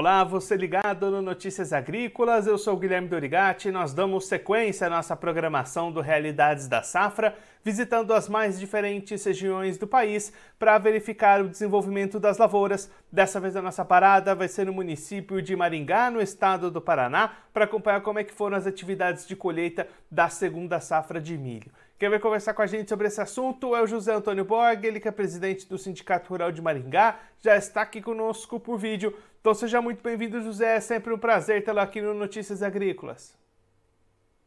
Olá, você ligado no Notícias Agrícolas, eu sou o Guilherme Dorigati e nós damos sequência à nossa programação do Realidades da Safra, visitando as mais diferentes regiões do país para verificar o desenvolvimento das lavouras. Dessa vez a nossa parada vai ser no município de Maringá, no estado do Paraná, para acompanhar como é que foram as atividades de colheita da segunda safra de milho. Quem vai conversar com a gente sobre esse assunto é o José Antônio Borg, ele que é presidente do Sindicato Rural de Maringá, já está aqui conosco por vídeo. Então seja muito bem-vindo, José. É sempre um prazer tê-lo aqui no Notícias Agrícolas.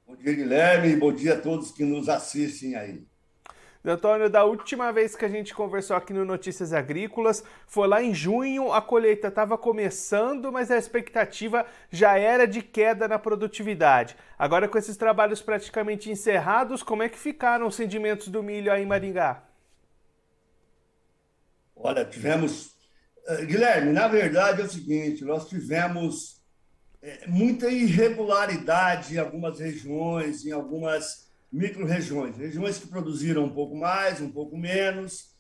Bom dia, Guilherme, bom dia a todos que nos assistem aí. Antônio, da última vez que a gente conversou aqui no Notícias Agrícolas, foi lá em junho, a colheita estava começando, mas a expectativa já era de queda na produtividade. Agora, com esses trabalhos praticamente encerrados, como é que ficaram os rendimentos do milho aí em Maringá? Olha, tivemos. Eh, Guilherme, na verdade é o seguinte: nós tivemos eh, muita irregularidade em algumas regiões, em algumas micro-regiões, regiões que produziram um pouco mais, um pouco menos,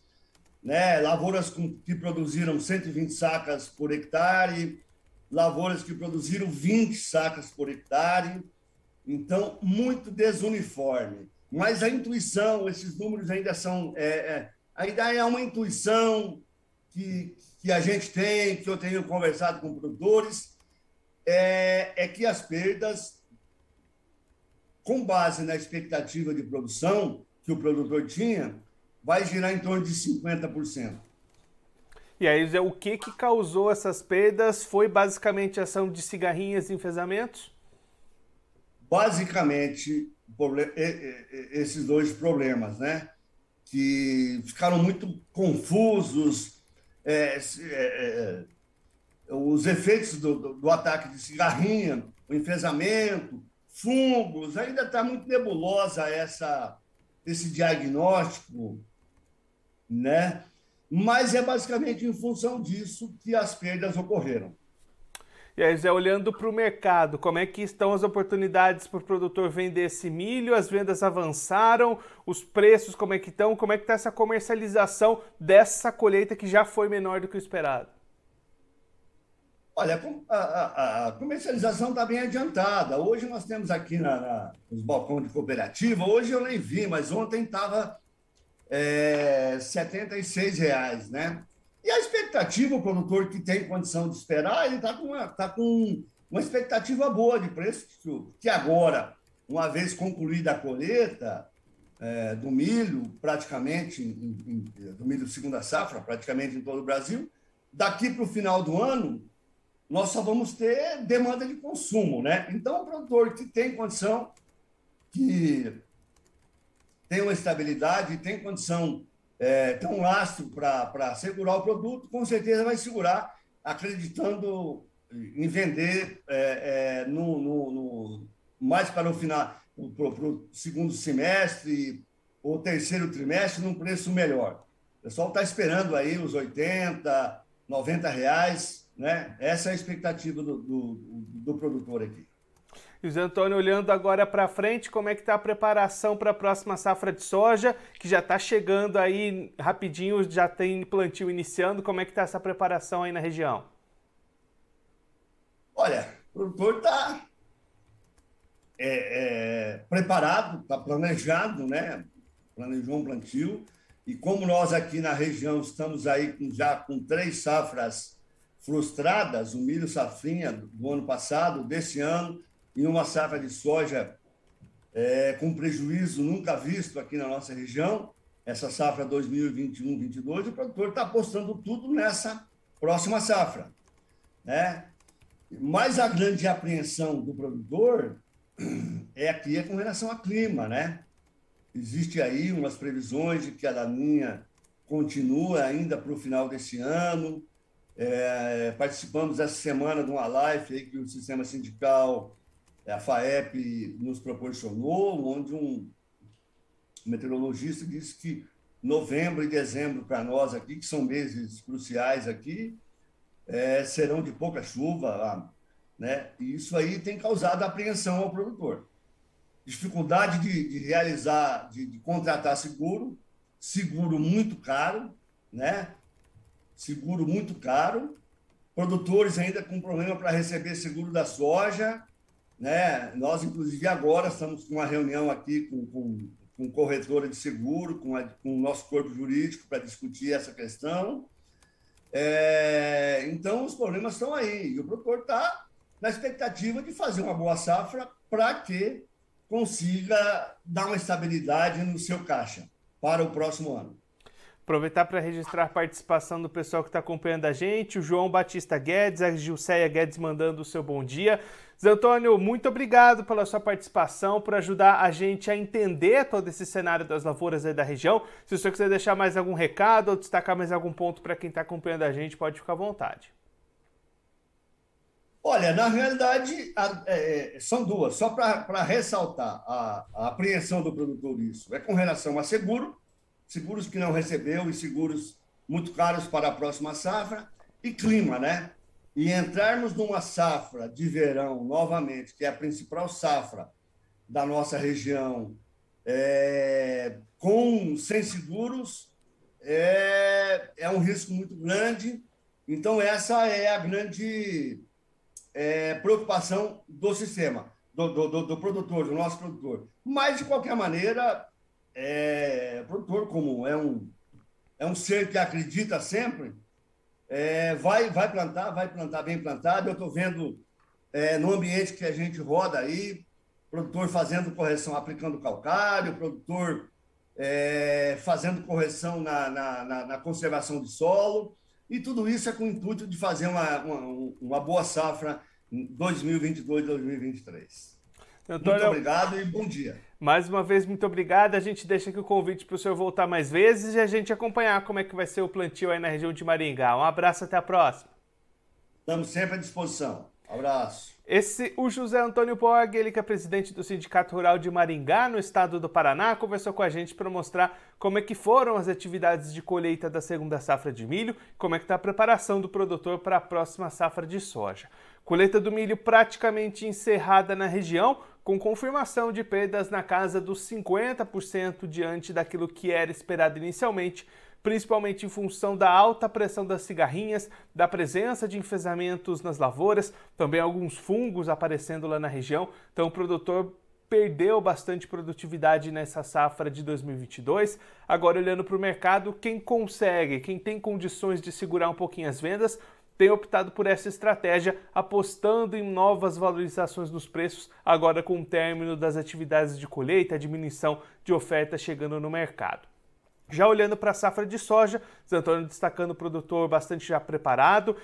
né? lavouras que produziram 120 sacas por hectare, lavouras que produziram 20 sacas por hectare, então muito desuniforme. Mas a intuição, esses números ainda são, é, é, ainda é uma intuição que, que a gente tem, que eu tenho conversado com produtores, é, é que as perdas com base na expectativa de produção que o produtor tinha, vai girar em torno de 50%. E aí, Zé, o que, que causou essas perdas? Foi basicamente ação de cigarrinhas e enfesamentos? Basicamente, esses dois problemas, né? Que ficaram muito confusos. É, é, é, os efeitos do, do, do ataque de cigarrinha, o enfesamento, fungos, ainda está muito nebulosa essa, esse diagnóstico, né? mas é basicamente em função disso que as perdas ocorreram. E aí, Zé, olhando para o mercado, como é que estão as oportunidades para o produtor vender esse milho? As vendas avançaram? Os preços como é que estão? Como é que está essa comercialização dessa colheita que já foi menor do que o esperado? Olha, a, a comercialização está bem adiantada. Hoje nós temos aqui na, na, nos balcões de cooperativa, hoje eu nem vi, mas ontem estava 76 reais, né? E a expectativa, o produtor que tem condição de esperar, ele está com, uma, tá com uma expectativa boa de preço, que agora, uma vez concluída a colheita é, do milho, praticamente, em, em, do milho segunda safra, praticamente em todo o Brasil, daqui para o final do ano, nós só vamos ter demanda de consumo, né? Então, o produtor que tem condição, que tem uma estabilidade, tem condição, é, tem um lastro para segurar o produto, com certeza vai segurar, acreditando em vender é, é, no, no, no, mais para o final, para o segundo semestre ou terceiro trimestre, num preço melhor. O pessoal está esperando aí os 80, 90 reais né? Essa é a expectativa do, do, do produtor aqui. José Antônio, olhando agora para frente, como é que está a preparação para a próxima safra de soja, que já está chegando aí rapidinho, já tem plantio iniciando, como é que está essa preparação aí na região? Olha, o produtor está é, é, preparado, está planejado, né? Planejou um plantio, e como nós aqui na região estamos aí com, já com três safras frustradas, o milho safrinha do ano passado, desse ano, e uma safra de soja é, com prejuízo nunca visto aqui na nossa região, essa safra 2021-22, o produtor está apostando tudo nessa próxima safra. Né? Mas a grande apreensão do produtor é aqui é com relação ao clima, né? Existe aí umas previsões de que a laninha continua ainda para o final desse ano, é, participamos essa semana de uma live aí que o Sistema Sindical, a FAEP, nos proporcionou, onde um meteorologista disse que novembro e dezembro para nós aqui, que são meses cruciais aqui, é, serão de pouca chuva, né? E isso aí tem causado apreensão ao produtor. Dificuldade de, de realizar, de, de contratar seguro, seguro muito caro, né? seguro muito caro, produtores ainda com problema para receber seguro da soja. Né? Nós, inclusive, agora estamos com uma reunião aqui com, com, com corretora de seguro, com, a, com o nosso corpo jurídico para discutir essa questão. É, então, os problemas estão aí. E o produtor está na expectativa de fazer uma boa safra para que consiga dar uma estabilidade no seu caixa para o próximo ano. Aproveitar para registrar a participação do pessoal que está acompanhando a gente, o João Batista Guedes, a Gilceia Guedes mandando o seu bom dia. Zé Antônio, muito obrigado pela sua participação, por ajudar a gente a entender todo esse cenário das lavouras aí da região. Se o senhor quiser deixar mais algum recado ou destacar mais algum ponto para quem está acompanhando a gente, pode ficar à vontade. Olha, na realidade, a, é, são duas. Só para ressaltar a, a apreensão do produtor, isso é com relação a seguro, seguros que não recebeu e seguros muito caros para a próxima safra, e clima, né? E entrarmos numa safra de verão, novamente, que é a principal safra da nossa região, é, com sem seguros, é, é um risco muito grande. Então, essa é a grande é, preocupação do sistema, do, do, do, produtor, do nosso produtor. Mas, de qualquer maneira, é, produtor, como é um, é um ser que acredita sempre, é, vai, vai plantar, vai plantar bem plantado. Eu estou vendo é, no ambiente que a gente roda aí, produtor fazendo correção, aplicando calcário, produtor é, fazendo correção na, na, na, na, conservação de solo, e tudo isso é com o intuito de fazer uma, uma, uma boa safra em 2022, 2023. Antônio, muito obrigado e bom dia. Mais uma vez, muito obrigado. A gente deixa aqui o convite para o senhor voltar mais vezes e a gente acompanhar como é que vai ser o plantio aí na região de Maringá. Um abraço, até a próxima. Estamos sempre à disposição. Abraço. Esse, o José Antônio Pog, ele que é presidente do Sindicato Rural de Maringá, no estado do Paraná, conversou com a gente para mostrar como é que foram as atividades de colheita da segunda safra de milho, como é que está a preparação do produtor para a próxima safra de soja. Colheita do milho praticamente encerrada na região, com confirmação de perdas na casa dos 50% diante daquilo que era esperado inicialmente, principalmente em função da alta pressão das cigarrinhas, da presença de enfesamentos nas lavouras, também alguns fungos aparecendo lá na região. Então o produtor perdeu bastante produtividade nessa safra de 2022. Agora olhando para o mercado, quem consegue, quem tem condições de segurar um pouquinho as vendas, tem optado por essa estratégia, apostando em novas valorizações nos preços, agora com o término das atividades de colheita, a diminuição de oferta chegando no mercado. Já olhando para a safra de soja, Zé Antônio destacando o produtor bastante já preparado,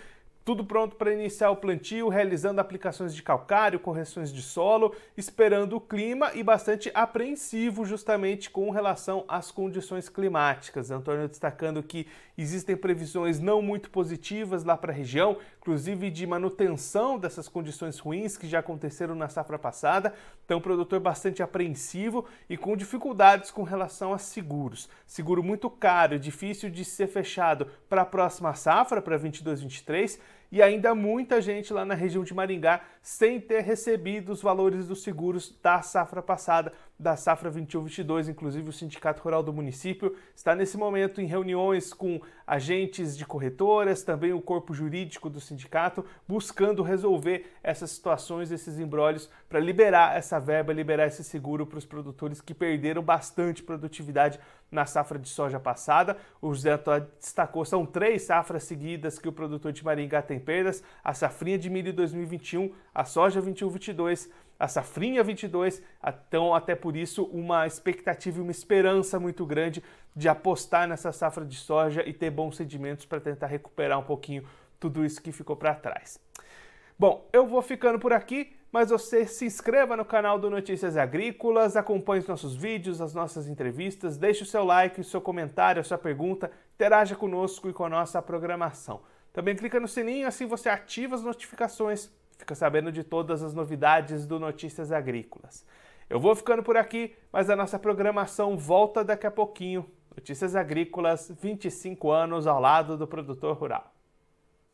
tudo pronto para iniciar o plantio, realizando aplicações de calcário, correções de solo, esperando o clima e bastante apreensivo justamente com relação às condições climáticas. Antônio destacando que existem previsões não muito positivas lá para a região, inclusive de manutenção dessas condições ruins que já aconteceram na safra passada. Então, produtor bastante apreensivo e com dificuldades com relação a seguros. Seguro muito caro, difícil de ser fechado para a próxima safra, para 22-23 e ainda muita gente lá na região de Maringá sem ter recebido os valores dos seguros da safra passada, da safra 21-22. Inclusive, o Sindicato Rural do município está nesse momento em reuniões com agentes de corretoras, também o corpo jurídico do sindicato, buscando resolver essas situações, esses embrólios, para liberar essa verba, liberar esse seguro para os produtores que perderam bastante produtividade na safra de soja passada. O José Antônio destacou, são três safras seguidas que o produtor de Maringá tem perdas, a safrinha de milho 2021, a soja 21-22, a safrinha 22, então até por isso uma expectativa e uma esperança muito grande de apostar nessa safra de soja e ter bons sedimentos para tentar recuperar um pouquinho tudo isso que ficou para trás. Bom, eu vou ficando por aqui, mas você se inscreva no canal do Notícias Agrícolas, acompanhe os nossos vídeos, as nossas entrevistas, deixe o seu like, o seu comentário, a sua pergunta, interaja conosco e com a nossa programação. Também clica no sininho, assim você ativa as notificações fica sabendo de todas as novidades do Notícias Agrícolas. Eu vou ficando por aqui, mas a nossa programação volta daqui a pouquinho. Notícias Agrícolas, 25 anos ao lado do produtor rural.